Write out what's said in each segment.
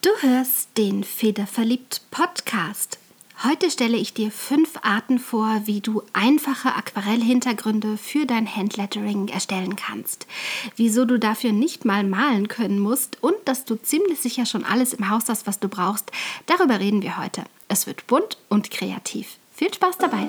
Du hörst den Federverliebt Podcast. Heute stelle ich dir fünf Arten vor, wie du einfache Aquarellhintergründe für dein Handlettering erstellen kannst. Wieso du dafür nicht mal malen können musst und dass du ziemlich sicher schon alles im Haus hast, was du brauchst. Darüber reden wir heute. Es wird bunt und kreativ. Viel Spaß dabei!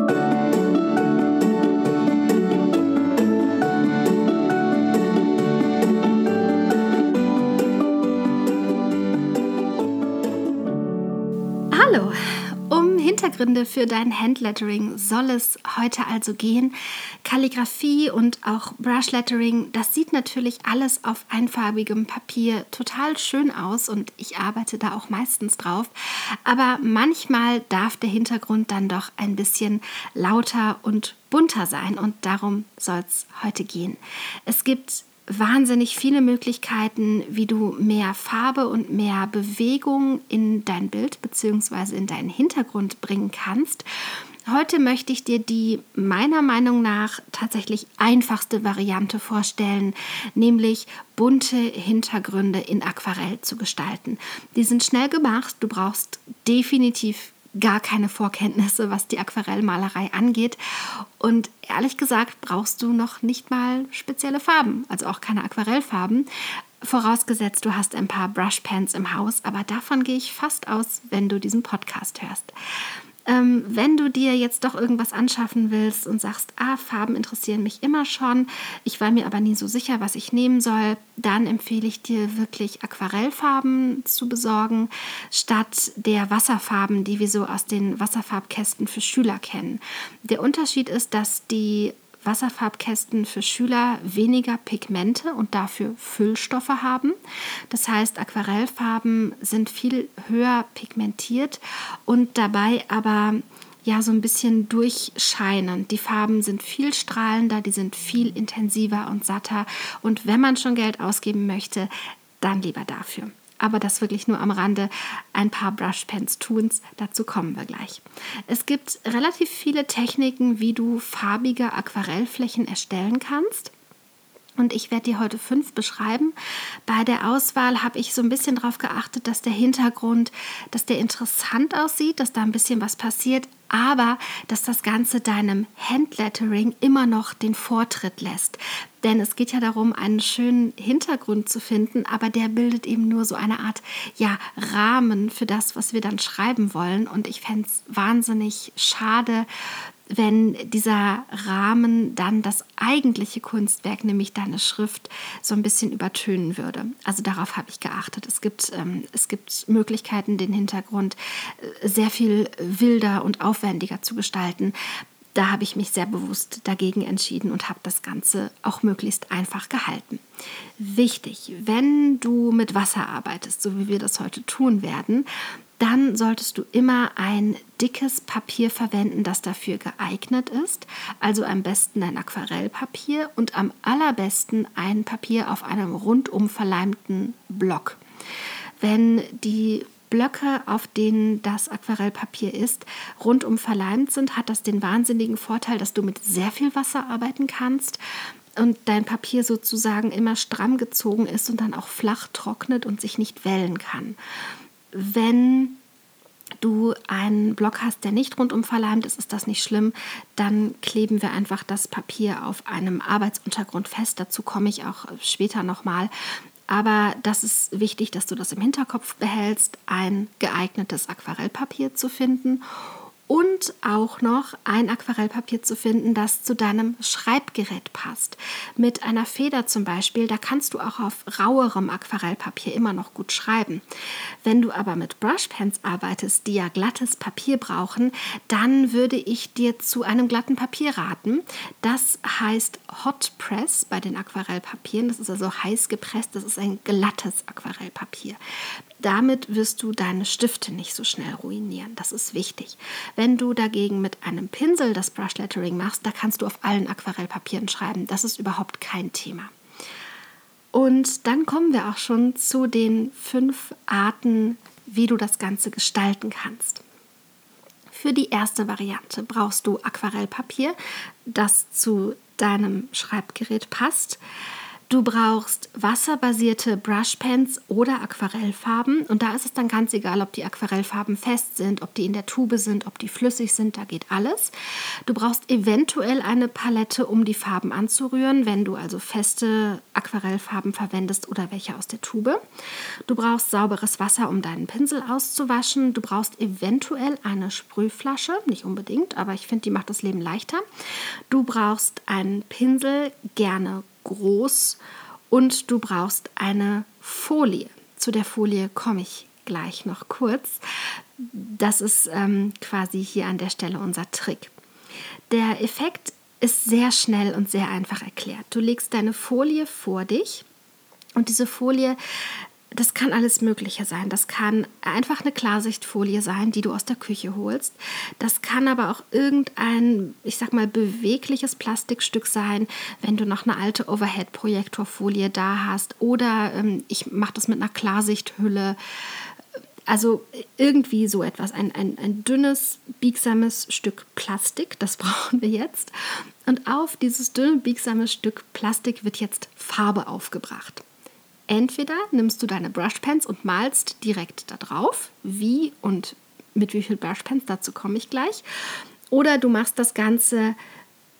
Hintergründe für dein Handlettering soll es heute also gehen. Kalligrafie und auch Brushlettering, das sieht natürlich alles auf einfarbigem Papier total schön aus und ich arbeite da auch meistens drauf. Aber manchmal darf der Hintergrund dann doch ein bisschen lauter und bunter sein und darum soll es heute gehen. Es gibt wahnsinnig viele Möglichkeiten, wie du mehr Farbe und mehr Bewegung in dein Bild bzw. in deinen Hintergrund bringen kannst. Heute möchte ich dir die meiner Meinung nach tatsächlich einfachste Variante vorstellen, nämlich bunte Hintergründe in Aquarell zu gestalten. Die sind schnell gemacht, du brauchst definitiv gar keine Vorkenntnisse, was die Aquarellmalerei angeht. Und ehrlich gesagt brauchst du noch nicht mal spezielle Farben, also auch keine Aquarellfarben. Vorausgesetzt, du hast ein paar Brushpens im Haus, aber davon gehe ich fast aus, wenn du diesen Podcast hörst. Ähm, wenn du dir jetzt doch irgendwas anschaffen willst und sagst, ah, Farben interessieren mich immer schon, ich war mir aber nie so sicher, was ich nehmen soll, dann empfehle ich dir wirklich Aquarellfarben zu besorgen, statt der Wasserfarben, die wir so aus den Wasserfarbkästen für Schüler kennen. Der Unterschied ist, dass die Wasserfarbkästen für Schüler weniger Pigmente und dafür Füllstoffe haben. Das heißt, Aquarellfarben sind viel höher pigmentiert und dabei aber ja so ein bisschen durchscheinen. Die Farben sind viel strahlender, die sind viel intensiver und satter und wenn man schon Geld ausgeben möchte, dann lieber dafür aber das wirklich nur am Rande. Ein paar Brushpens tun's, dazu kommen wir gleich. Es gibt relativ viele Techniken, wie du farbige Aquarellflächen erstellen kannst. Und ich werde dir heute fünf beschreiben. Bei der Auswahl habe ich so ein bisschen darauf geachtet, dass der Hintergrund, dass der interessant aussieht, dass da ein bisschen was passiert, aber dass das Ganze deinem Handlettering immer noch den Vortritt lässt. Denn es geht ja darum, einen schönen Hintergrund zu finden, aber der bildet eben nur so eine Art ja, Rahmen für das, was wir dann schreiben wollen. Und ich fände es wahnsinnig schade, wenn dieser Rahmen dann das eigentliche Kunstwerk, nämlich deine Schrift, so ein bisschen übertönen würde. Also darauf habe ich geachtet. Es gibt, ähm, es gibt Möglichkeiten, den Hintergrund äh, sehr viel wilder und aufwendiger zu gestalten. Da habe ich mich sehr bewusst dagegen entschieden und habe das Ganze auch möglichst einfach gehalten. Wichtig, wenn du mit Wasser arbeitest, so wie wir das heute tun werden, dann solltest du immer ein dickes Papier verwenden, das dafür geeignet ist. Also am besten ein Aquarellpapier und am allerbesten ein Papier auf einem rundum verleimten Block. Wenn die Blöcke, auf denen das Aquarellpapier ist, rundum verleimt sind, hat das den wahnsinnigen Vorteil, dass du mit sehr viel Wasser arbeiten kannst und dein Papier sozusagen immer stramm gezogen ist und dann auch flach trocknet und sich nicht wellen kann. Wenn du einen Block hast, der nicht rundum verleimt ist, ist das nicht schlimm. Dann kleben wir einfach das Papier auf einem Arbeitsuntergrund fest. Dazu komme ich auch später nochmal. Aber das ist wichtig, dass du das im Hinterkopf behältst, ein geeignetes Aquarellpapier zu finden und auch noch ein Aquarellpapier zu finden, das zu deinem Schreibgerät passt. Mit einer Feder zum Beispiel, da kannst du auch auf rauerem Aquarellpapier immer noch gut schreiben. Wenn du aber mit Brushpens arbeitest, die ja glattes Papier brauchen, dann würde ich dir zu einem glatten Papier raten. Das heißt Hot Press bei den Aquarellpapieren. Das ist also heiß gepresst, das ist ein glattes Aquarellpapier. Damit wirst du deine Stifte nicht so schnell ruinieren. Das ist wichtig. Wenn du dagegen mit einem Pinsel das Brush Lettering machst, da kannst du auf allen Aquarellpapieren schreiben. Das ist überhaupt kein Thema. Und dann kommen wir auch schon zu den fünf Arten, wie du das Ganze gestalten kannst. Für die erste Variante brauchst du Aquarellpapier, das zu deinem Schreibgerät passt. Du brauchst wasserbasierte Brushpens oder Aquarellfarben und da ist es dann ganz egal, ob die Aquarellfarben fest sind, ob die in der Tube sind, ob die flüssig sind, da geht alles. Du brauchst eventuell eine Palette, um die Farben anzurühren, wenn du also feste Aquarellfarben verwendest oder welche aus der Tube. Du brauchst sauberes Wasser, um deinen Pinsel auszuwaschen. Du brauchst eventuell eine Sprühflasche, nicht unbedingt, aber ich finde, die macht das Leben leichter. Du brauchst einen Pinsel, gerne groß und du brauchst eine Folie. Zu der Folie komme ich gleich noch kurz. Das ist ähm, quasi hier an der Stelle unser Trick. Der Effekt ist sehr schnell und sehr einfach erklärt. Du legst deine Folie vor dich und diese Folie das kann alles Mögliche sein. Das kann einfach eine Klarsichtfolie sein, die du aus der Küche holst. Das kann aber auch irgendein, ich sag mal, bewegliches Plastikstück sein, wenn du noch eine alte Overhead-Projektorfolie da hast. Oder ähm, ich mache das mit einer Klarsichthülle. Also irgendwie so etwas. Ein, ein, ein dünnes, biegsames Stück Plastik, das brauchen wir jetzt. Und auf dieses dünne, biegsame Stück Plastik wird jetzt Farbe aufgebracht. Entweder nimmst du deine Brushpens und malst direkt da drauf, wie und mit wie viel Brushpens, dazu komme ich gleich. Oder du machst das Ganze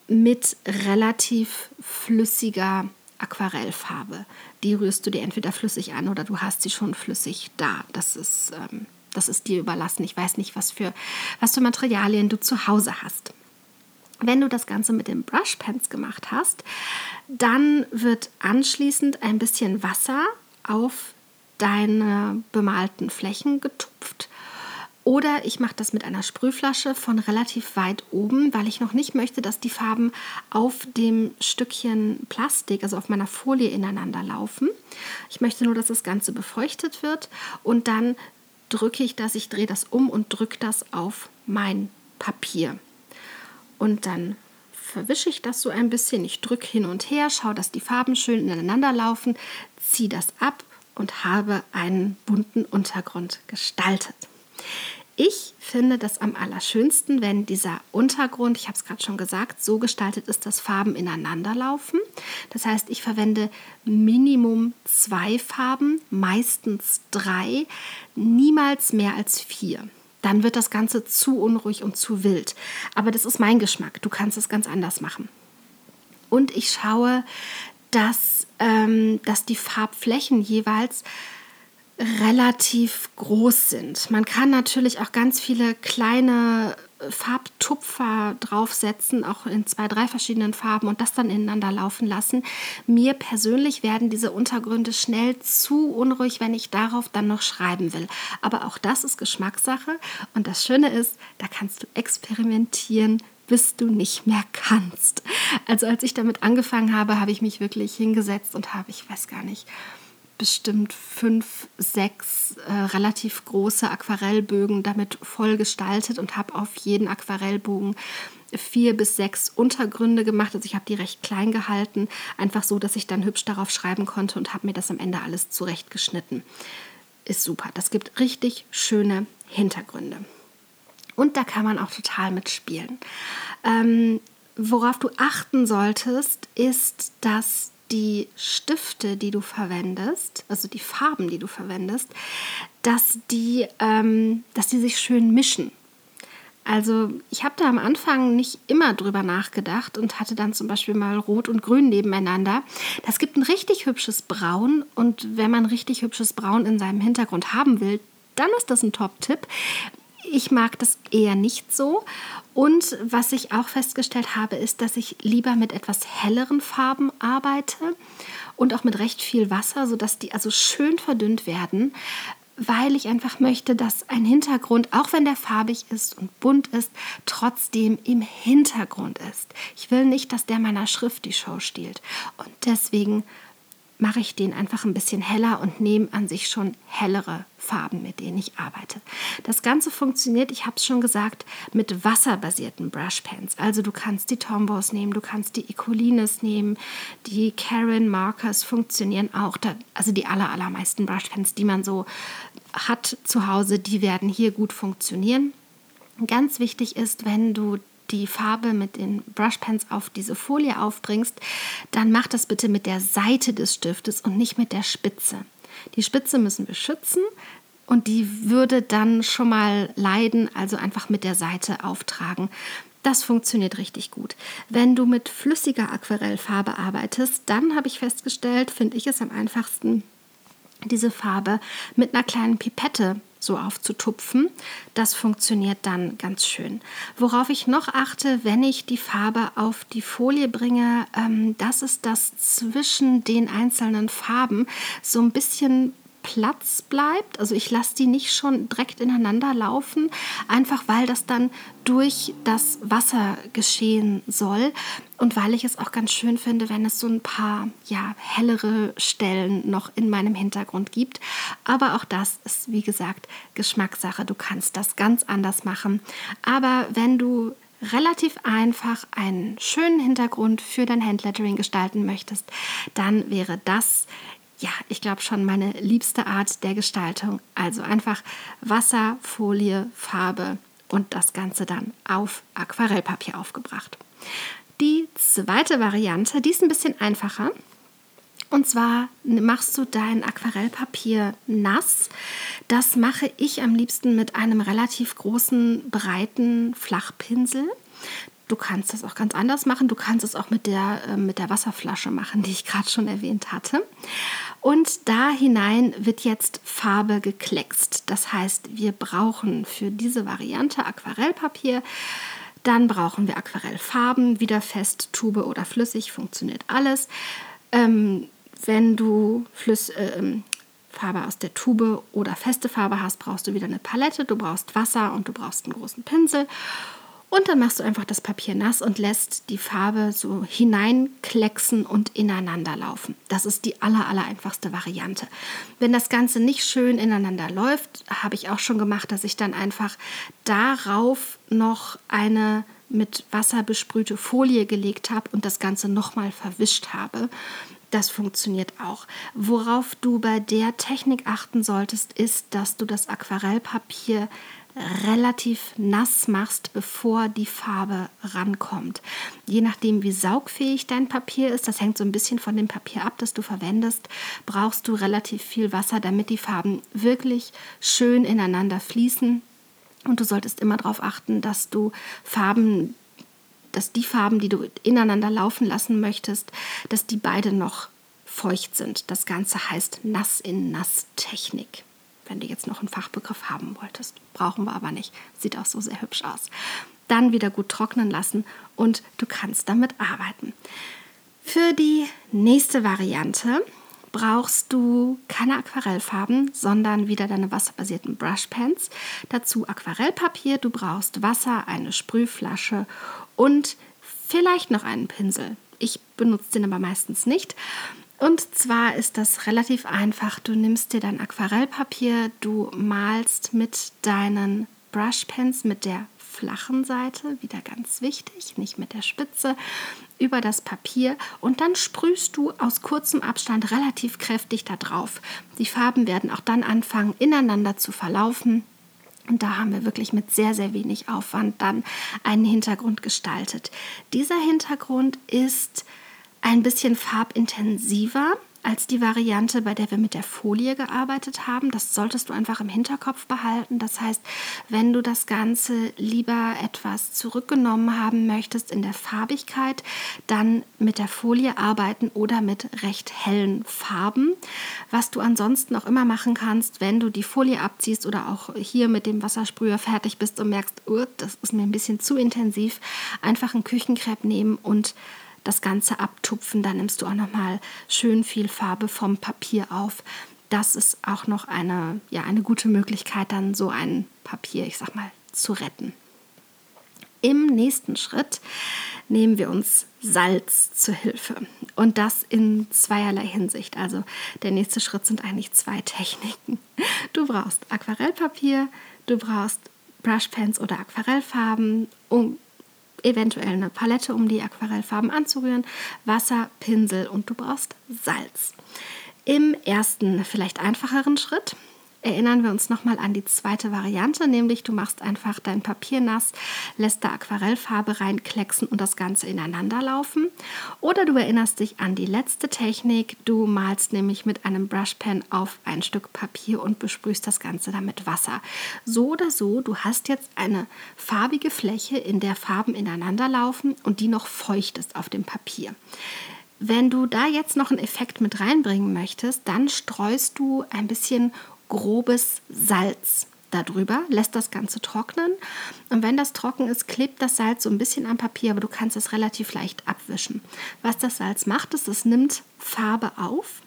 mit relativ flüssiger Aquarellfarbe. Die rührst du dir entweder flüssig an oder du hast sie schon flüssig da. Das ist, ähm, das ist dir überlassen. Ich weiß nicht, was für, was für Materialien du zu Hause hast. Wenn du das Ganze mit den Brushpens gemacht hast, dann wird anschließend ein bisschen Wasser auf deine bemalten Flächen getupft. Oder ich mache das mit einer Sprühflasche von relativ weit oben, weil ich noch nicht möchte, dass die Farben auf dem Stückchen Plastik, also auf meiner Folie ineinander laufen. Ich möchte nur, dass das Ganze befeuchtet wird und dann drücke ich das, ich drehe das um und drücke das auf mein Papier. Und dann verwische ich das so ein bisschen. Ich drücke hin und her, schaue, dass die Farben schön ineinander laufen, ziehe das ab und habe einen bunten Untergrund gestaltet. Ich finde das am allerschönsten, wenn dieser Untergrund, ich habe es gerade schon gesagt, so gestaltet ist, dass Farben ineinander laufen. Das heißt, ich verwende Minimum zwei Farben, meistens drei, niemals mehr als vier dann wird das Ganze zu unruhig und zu wild. Aber das ist mein Geschmack. Du kannst es ganz anders machen. Und ich schaue, dass, ähm, dass die Farbflächen jeweils relativ groß sind. Man kann natürlich auch ganz viele kleine Farbtupfer draufsetzen, auch in zwei, drei verschiedenen Farben und das dann ineinander laufen lassen. Mir persönlich werden diese Untergründe schnell zu unruhig, wenn ich darauf dann noch schreiben will. Aber auch das ist Geschmackssache und das Schöne ist, da kannst du experimentieren, bis du nicht mehr kannst. Also als ich damit angefangen habe, habe ich mich wirklich hingesetzt und habe, ich weiß gar nicht, bestimmt fünf, sechs äh, relativ große Aquarellbögen damit voll gestaltet und habe auf jeden Aquarellbogen vier bis sechs Untergründe gemacht. Also ich habe die recht klein gehalten, einfach so, dass ich dann hübsch darauf schreiben konnte und habe mir das am Ende alles zurechtgeschnitten. Ist super. Das gibt richtig schöne Hintergründe. Und da kann man auch total mitspielen. Ähm, worauf du achten solltest, ist, dass die Stifte, die du verwendest, also die Farben, die du verwendest, dass die, ähm, dass die sich schön mischen. Also ich habe da am Anfang nicht immer drüber nachgedacht und hatte dann zum Beispiel mal Rot und Grün nebeneinander. Das gibt ein richtig hübsches Braun und wenn man richtig hübsches Braun in seinem Hintergrund haben will, dann ist das ein Top-Tipp ich mag das eher nicht so. Und was ich auch festgestellt habe, ist, dass ich lieber mit etwas helleren Farben arbeite und auch mit recht viel Wasser, sodass die also schön verdünnt werden, weil ich einfach möchte, dass ein Hintergrund, auch wenn der farbig ist und bunt ist, trotzdem im Hintergrund ist. Ich will nicht, dass der meiner Schrift die Show stiehlt. Und deswegen mache ich den einfach ein bisschen heller und nehme an sich schon hellere Farben, mit denen ich arbeite. Das Ganze funktioniert, ich habe es schon gesagt, mit wasserbasierten Brushpens. Also du kannst die Tombows nehmen, du kannst die Ecolines nehmen, die Karen Markers funktionieren auch. Da, also die aller, allermeisten Brushpens, die man so hat zu Hause, die werden hier gut funktionieren. Ganz wichtig ist, wenn du die Farbe mit den Brushpens auf diese Folie aufbringst, dann mach das bitte mit der Seite des Stiftes und nicht mit der Spitze. Die Spitze müssen wir schützen und die würde dann schon mal leiden, also einfach mit der Seite auftragen. Das funktioniert richtig gut. Wenn du mit flüssiger Aquarellfarbe arbeitest, dann habe ich festgestellt, finde ich es am einfachsten, diese Farbe mit einer kleinen Pipette so aufzutupfen. Das funktioniert dann ganz schön. Worauf ich noch achte, wenn ich die Farbe auf die Folie bringe, ähm, das ist das zwischen den einzelnen Farben so ein bisschen Platz bleibt. Also ich lasse die nicht schon direkt ineinander laufen, einfach weil das dann durch das Wasser geschehen soll und weil ich es auch ganz schön finde, wenn es so ein paar ja, hellere Stellen noch in meinem Hintergrund gibt. Aber auch das ist, wie gesagt, Geschmackssache. Du kannst das ganz anders machen. Aber wenn du relativ einfach einen schönen Hintergrund für dein Handlettering gestalten möchtest, dann wäre das ja, ich glaube schon meine liebste Art der Gestaltung. Also einfach Wasser, Folie, Farbe und das Ganze dann auf Aquarellpapier aufgebracht. Die zweite Variante, die ist ein bisschen einfacher. Und zwar machst du dein Aquarellpapier nass. Das mache ich am liebsten mit einem relativ großen, breiten Flachpinsel. Du kannst das auch ganz anders machen. Du kannst es auch mit der, äh, mit der Wasserflasche machen, die ich gerade schon erwähnt hatte. Und da hinein wird jetzt Farbe gekleckst. Das heißt, wir brauchen für diese Variante Aquarellpapier. Dann brauchen wir Aquarellfarben, wieder fest, Tube oder flüssig, funktioniert alles. Ähm, wenn du Flüss, äh, Farbe aus der Tube oder feste Farbe hast, brauchst du wieder eine Palette, du brauchst Wasser und du brauchst einen großen Pinsel. Und dann machst du einfach das Papier nass und lässt die Farbe so hineinklecksen und ineinander laufen. Das ist die aller, aller einfachste Variante. Wenn das Ganze nicht schön ineinander läuft, habe ich auch schon gemacht, dass ich dann einfach darauf noch eine mit Wasser besprühte Folie gelegt habe und das Ganze nochmal verwischt habe. Das funktioniert auch. Worauf du bei der Technik achten solltest, ist, dass du das Aquarellpapier relativ nass machst, bevor die Farbe rankommt. Je nachdem, wie saugfähig dein Papier ist, das hängt so ein bisschen von dem Papier ab, das du verwendest, brauchst du relativ viel Wasser, damit die Farben wirklich schön ineinander fließen. Und du solltest immer darauf achten, dass du Farben, dass die Farben, die du ineinander laufen lassen möchtest, dass die beide noch feucht sind. Das Ganze heißt Nass in Nass Technik wenn du jetzt noch einen Fachbegriff haben wolltest. Brauchen wir aber nicht. Sieht auch so sehr hübsch aus. Dann wieder gut trocknen lassen und du kannst damit arbeiten. Für die nächste Variante brauchst du keine Aquarellfarben, sondern wieder deine wasserbasierten Brushpens. Dazu Aquarellpapier, du brauchst Wasser, eine Sprühflasche und vielleicht noch einen Pinsel. Ich benutze den aber meistens nicht. Und zwar ist das relativ einfach. Du nimmst dir dein Aquarellpapier, du malst mit deinen Brushpens mit der flachen Seite, wieder ganz wichtig, nicht mit der Spitze, über das Papier und dann sprühst du aus kurzem Abstand relativ kräftig da drauf. Die Farben werden auch dann anfangen, ineinander zu verlaufen. Und da haben wir wirklich mit sehr, sehr wenig Aufwand dann einen Hintergrund gestaltet. Dieser Hintergrund ist ein bisschen farbintensiver als die Variante, bei der wir mit der Folie gearbeitet haben. Das solltest du einfach im Hinterkopf behalten. Das heißt, wenn du das Ganze lieber etwas zurückgenommen haben möchtest in der Farbigkeit, dann mit der Folie arbeiten oder mit recht hellen Farben. Was du ansonsten auch immer machen kannst, wenn du die Folie abziehst oder auch hier mit dem Wassersprüher fertig bist und merkst, das ist mir ein bisschen zu intensiv, einfach ein Küchenkrepp nehmen und das Ganze abtupfen. Dann nimmst du auch noch mal schön viel Farbe vom Papier auf. Das ist auch noch eine, ja, eine gute Möglichkeit, dann so ein Papier, ich sag mal, zu retten. Im nächsten Schritt nehmen wir uns Salz zur Hilfe. Und das in zweierlei Hinsicht. Also der nächste Schritt sind eigentlich zwei Techniken. Du brauchst Aquarellpapier, du brauchst Brushpens oder Aquarellfarben, um eventuell eine Palette, um die Aquarellfarben anzurühren, Wasser, Pinsel und du brauchst Salz. Im ersten, vielleicht einfacheren Schritt erinnern wir uns nochmal an die zweite Variante, nämlich du machst einfach dein Papier nass, lässt da Aquarellfarbe reinklecksen und das Ganze ineinander laufen. Oder du erinnerst dich an die letzte Technik, du malst nämlich mit einem Brushpen auf ein Stück Papier und besprühst das Ganze damit Wasser. So oder so, du hast jetzt eine farbige Fläche, in der Farben ineinander laufen und die noch feucht ist auf dem Papier. Wenn du da jetzt noch einen Effekt mit reinbringen möchtest, dann streust du ein bisschen grobes Salz darüber, lässt das Ganze trocknen. Und wenn das trocken ist, klebt das Salz so ein bisschen am Papier, aber du kannst es relativ leicht abwischen. Was das Salz macht, ist, es nimmt Farbe auf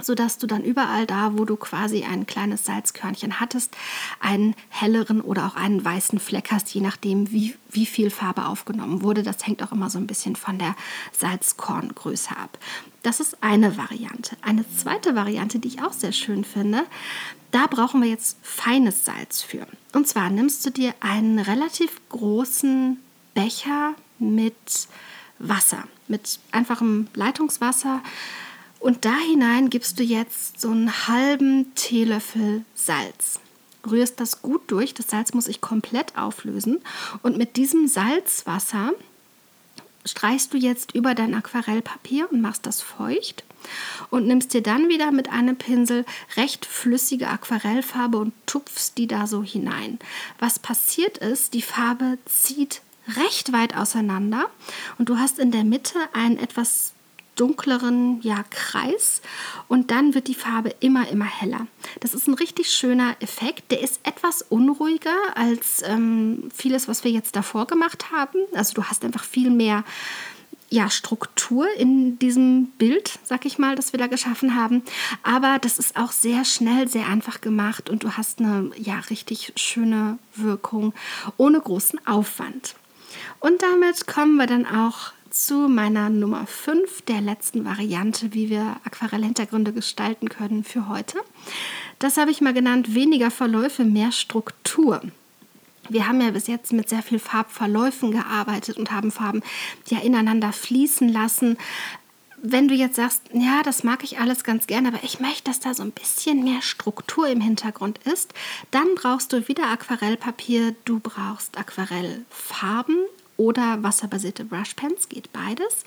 sodass du dann überall da, wo du quasi ein kleines Salzkörnchen hattest, einen helleren oder auch einen weißen Fleck hast, je nachdem, wie, wie viel Farbe aufgenommen wurde. Das hängt auch immer so ein bisschen von der Salzkorngröße ab. Das ist eine Variante. Eine zweite Variante, die ich auch sehr schön finde, da brauchen wir jetzt feines Salz für. Und zwar nimmst du dir einen relativ großen Becher mit Wasser, mit einfachem Leitungswasser und da hinein gibst du jetzt so einen halben Teelöffel Salz. Rührst das gut durch, das Salz muss sich komplett auflösen. Und mit diesem Salzwasser streichst du jetzt über dein Aquarellpapier und machst das feucht und nimmst dir dann wieder mit einem Pinsel recht flüssige Aquarellfarbe und tupfst die da so hinein. Was passiert ist, die Farbe zieht recht weit auseinander und du hast in der Mitte einen etwas dunkleren ja, Kreis und dann wird die Farbe immer, immer heller. Das ist ein richtig schöner Effekt. Der ist etwas unruhiger als ähm, vieles, was wir jetzt davor gemacht haben. Also du hast einfach viel mehr ja, Struktur in diesem Bild, sag ich mal, das wir da geschaffen haben. Aber das ist auch sehr schnell, sehr einfach gemacht und du hast eine ja, richtig schöne Wirkung ohne großen Aufwand. Und damit kommen wir dann auch zu meiner Nummer 5, der letzten Variante, wie wir Aquarellhintergründe gestalten können für heute. Das habe ich mal genannt, weniger Verläufe, mehr Struktur. Wir haben ja bis jetzt mit sehr viel Farbverläufen gearbeitet und haben Farben ja ineinander fließen lassen. Wenn du jetzt sagst, ja, das mag ich alles ganz gerne, aber ich möchte, dass da so ein bisschen mehr Struktur im Hintergrund ist, dann brauchst du wieder Aquarellpapier, du brauchst Aquarellfarben, oder wasserbasierte Brushpens, geht beides.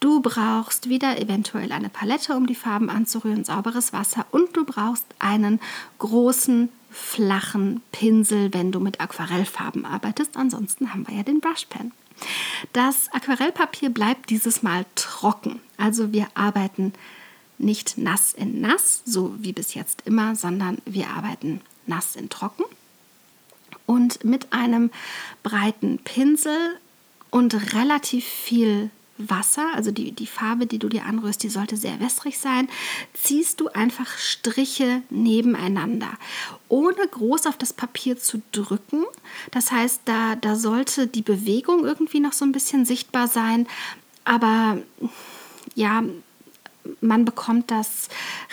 Du brauchst wieder eventuell eine Palette, um die Farben anzurühren, sauberes Wasser und du brauchst einen großen flachen Pinsel, wenn du mit Aquarellfarben arbeitest. Ansonsten haben wir ja den Brushpen. Das Aquarellpapier bleibt dieses Mal trocken. Also wir arbeiten nicht nass in nass, so wie bis jetzt immer, sondern wir arbeiten nass in trocken und mit einem breiten Pinsel und relativ viel Wasser, also die, die Farbe, die du dir anrührst, die sollte sehr wässrig sein, ziehst du einfach Striche nebeneinander, ohne groß auf das Papier zu drücken. Das heißt, da, da sollte die Bewegung irgendwie noch so ein bisschen sichtbar sein, aber ja, man bekommt das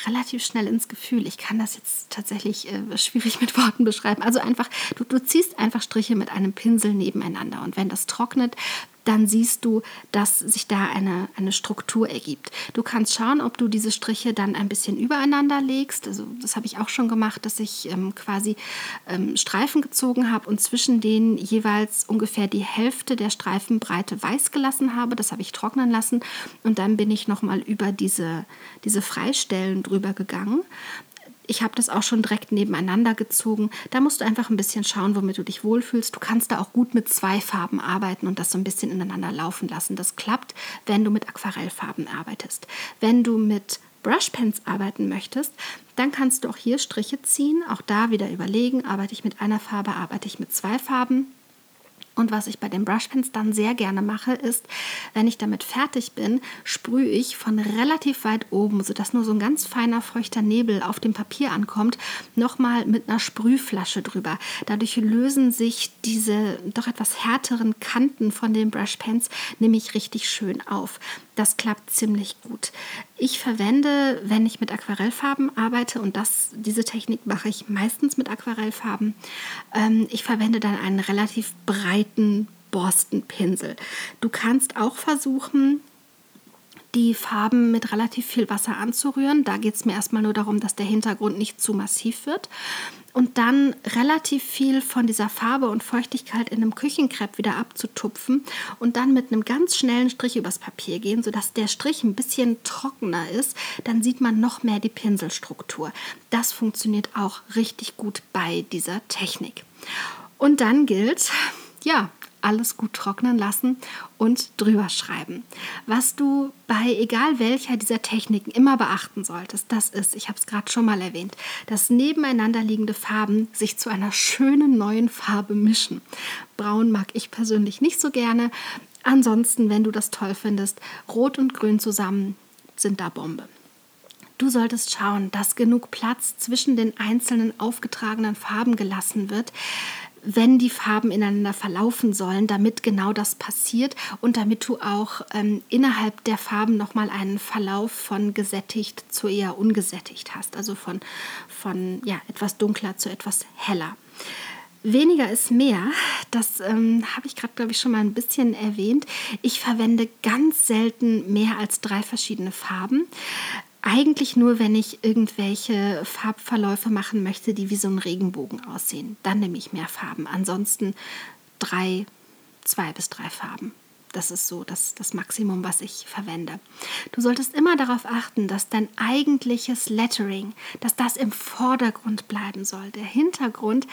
relativ schnell ins Gefühl. Ich kann das jetzt tatsächlich äh, schwierig mit Worten beschreiben. Also einfach, du, du ziehst einfach Striche mit einem Pinsel nebeneinander und wenn das trocknet, dann siehst du, dass sich da eine, eine Struktur ergibt. Du kannst schauen, ob du diese Striche dann ein bisschen übereinander legst. Also das habe ich auch schon gemacht, dass ich ähm, quasi ähm, Streifen gezogen habe und zwischen denen jeweils ungefähr die Hälfte der Streifenbreite weiß gelassen habe. Das habe ich trocknen lassen und dann bin ich nochmal über diese, diese Freistellen drüber gegangen. Ich habe das auch schon direkt nebeneinander gezogen. Da musst du einfach ein bisschen schauen, womit du dich wohlfühlst. Du kannst da auch gut mit zwei Farben arbeiten und das so ein bisschen ineinander laufen lassen. Das klappt, wenn du mit Aquarellfarben arbeitest. Wenn du mit Brushpens arbeiten möchtest, dann kannst du auch hier Striche ziehen. Auch da wieder überlegen, arbeite ich mit einer Farbe, arbeite ich mit zwei Farben. Und was ich bei den Brushpens dann sehr gerne mache, ist, wenn ich damit fertig bin, sprühe ich von relativ weit oben, sodass nur so ein ganz feiner, feuchter Nebel auf dem Papier ankommt, nochmal mit einer Sprühflasche drüber. Dadurch lösen sich diese doch etwas härteren Kanten von den Brushpens nämlich richtig schön auf. Das klappt ziemlich gut. Ich verwende, wenn ich mit Aquarellfarben arbeite, und das, diese Technik mache ich meistens mit Aquarellfarben, ähm, ich verwende dann einen relativ breiten Borstenpinsel. Du kannst auch versuchen, die Farben mit relativ viel Wasser anzurühren. Da geht es mir erstmal nur darum, dass der Hintergrund nicht zu massiv wird. Und dann relativ viel von dieser Farbe und Feuchtigkeit in einem Küchenkrepp wieder abzutupfen und dann mit einem ganz schnellen Strich übers Papier gehen, sodass der Strich ein bisschen trockener ist. Dann sieht man noch mehr die Pinselstruktur. Das funktioniert auch richtig gut bei dieser Technik. Und dann gilt, ja, alles gut trocknen lassen und drüber schreiben. Was du bei egal welcher dieser Techniken immer beachten solltest, das ist, ich habe es gerade schon mal erwähnt, dass nebeneinander liegende Farben sich zu einer schönen neuen Farbe mischen. Braun mag ich persönlich nicht so gerne. Ansonsten, wenn du das toll findest, Rot und Grün zusammen sind da Bombe. Du solltest schauen, dass genug Platz zwischen den einzelnen aufgetragenen Farben gelassen wird, wenn die Farben ineinander verlaufen sollen, damit genau das passiert und damit du auch ähm, innerhalb der Farben nochmal einen Verlauf von gesättigt zu eher ungesättigt hast, also von, von ja, etwas dunkler zu etwas heller. Weniger ist mehr, das ähm, habe ich gerade, glaube ich, schon mal ein bisschen erwähnt. Ich verwende ganz selten mehr als drei verschiedene Farben. Eigentlich nur, wenn ich irgendwelche Farbverläufe machen möchte, die wie so ein Regenbogen aussehen. Dann nehme ich mehr Farben. Ansonsten drei, zwei bis drei Farben. Das ist so das, das Maximum, was ich verwende. Du solltest immer darauf achten, dass dein eigentliches Lettering, dass das im Vordergrund bleiben soll. Der Hintergrund,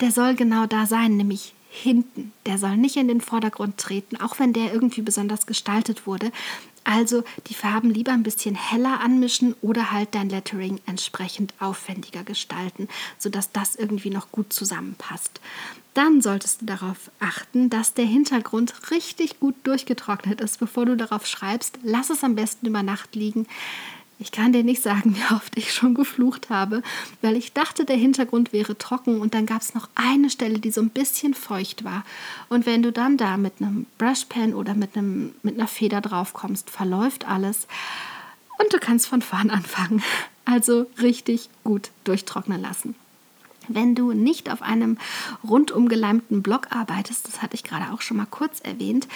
der soll genau da sein, nämlich hinten. Der soll nicht in den Vordergrund treten, auch wenn der irgendwie besonders gestaltet wurde. Also die Farben lieber ein bisschen heller anmischen oder halt dein Lettering entsprechend aufwendiger gestalten, sodass das irgendwie noch gut zusammenpasst. Dann solltest du darauf achten, dass der Hintergrund richtig gut durchgetrocknet ist, bevor du darauf schreibst. Lass es am besten über Nacht liegen. Ich kann dir nicht sagen, wie oft ich schon geflucht habe, weil ich dachte, der Hintergrund wäre trocken und dann gab es noch eine Stelle, die so ein bisschen feucht war. Und wenn du dann da mit einem Brushpen oder mit, einem, mit einer Feder drauf kommst, verläuft alles und du kannst von vorn anfangen. Also richtig gut durchtrocknen lassen. Wenn du nicht auf einem rundum geleimten Block arbeitest, das hatte ich gerade auch schon mal kurz erwähnt,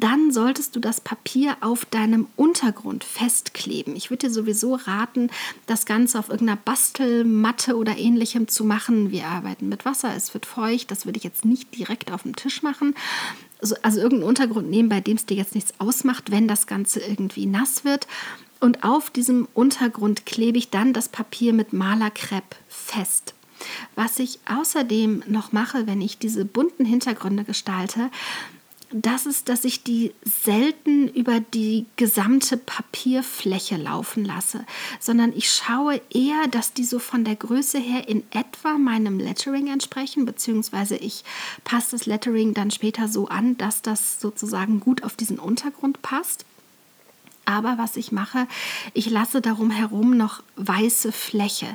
dann solltest du das Papier auf deinem Untergrund festkleben. Ich würde dir sowieso raten, das Ganze auf irgendeiner Bastelmatte oder ähnlichem zu machen. Wir arbeiten mit Wasser, es wird feucht, das würde ich jetzt nicht direkt auf dem Tisch machen. Also, also irgendeinen Untergrund nehmen, bei dem es dir jetzt nichts ausmacht, wenn das Ganze irgendwie nass wird. Und auf diesem Untergrund klebe ich dann das Papier mit Malerkrepp fest. Was ich außerdem noch mache, wenn ich diese bunten Hintergründe gestalte, das ist, dass ich die selten über die gesamte Papierfläche laufen lasse, sondern ich schaue eher, dass die so von der Größe her in etwa meinem Lettering entsprechen, beziehungsweise ich passe das Lettering dann später so an, dass das sozusagen gut auf diesen Untergrund passt. Aber was ich mache, ich lasse darum herum noch weiße Fläche.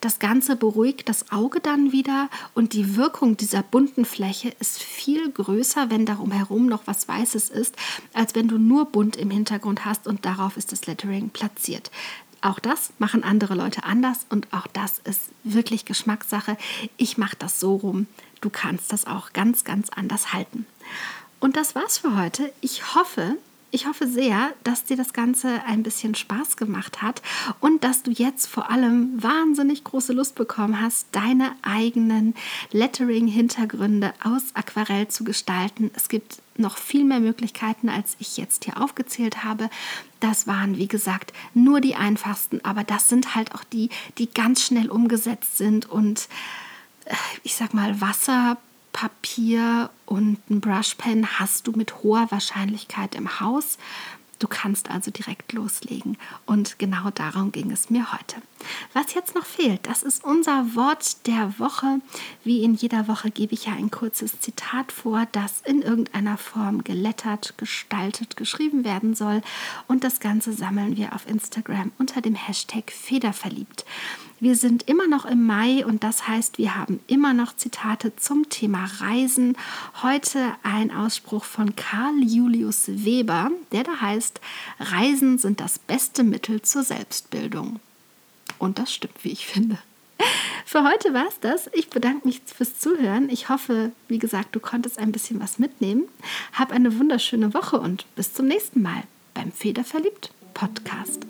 Das Ganze beruhigt das Auge dann wieder und die Wirkung dieser bunten Fläche ist viel größer, wenn darum herum noch was Weißes ist, als wenn du nur bunt im Hintergrund hast und darauf ist das Lettering platziert. Auch das machen andere Leute anders und auch das ist wirklich Geschmackssache. Ich mache das so rum. Du kannst das auch ganz, ganz anders halten. Und das war's für heute. Ich hoffe, ich hoffe sehr, dass dir das Ganze ein bisschen Spaß gemacht hat und dass du jetzt vor allem wahnsinnig große Lust bekommen hast, deine eigenen Lettering-Hintergründe aus Aquarell zu gestalten. Es gibt noch viel mehr Möglichkeiten, als ich jetzt hier aufgezählt habe. Das waren, wie gesagt, nur die einfachsten, aber das sind halt auch die, die ganz schnell umgesetzt sind und äh, ich sag mal, Wasser Papier und ein Brushpen hast du mit hoher Wahrscheinlichkeit im Haus. Du kannst also direkt loslegen. Und genau darum ging es mir heute. Was jetzt noch fehlt, das ist unser Wort der Woche. Wie in jeder Woche gebe ich ja ein kurzes Zitat vor, das in irgendeiner Form gelettert, gestaltet, geschrieben werden soll. Und das Ganze sammeln wir auf Instagram unter dem Hashtag Federverliebt. Wir sind immer noch im Mai und das heißt, wir haben immer noch Zitate zum Thema Reisen. Heute ein Ausspruch von Karl Julius Weber, der da heißt, Reisen sind das beste Mittel zur Selbstbildung. Und das stimmt, wie ich finde. Für heute war es das. Ich bedanke mich fürs Zuhören. Ich hoffe, wie gesagt, du konntest ein bisschen was mitnehmen. Hab eine wunderschöne Woche und bis zum nächsten Mal beim Federverliebt Podcast.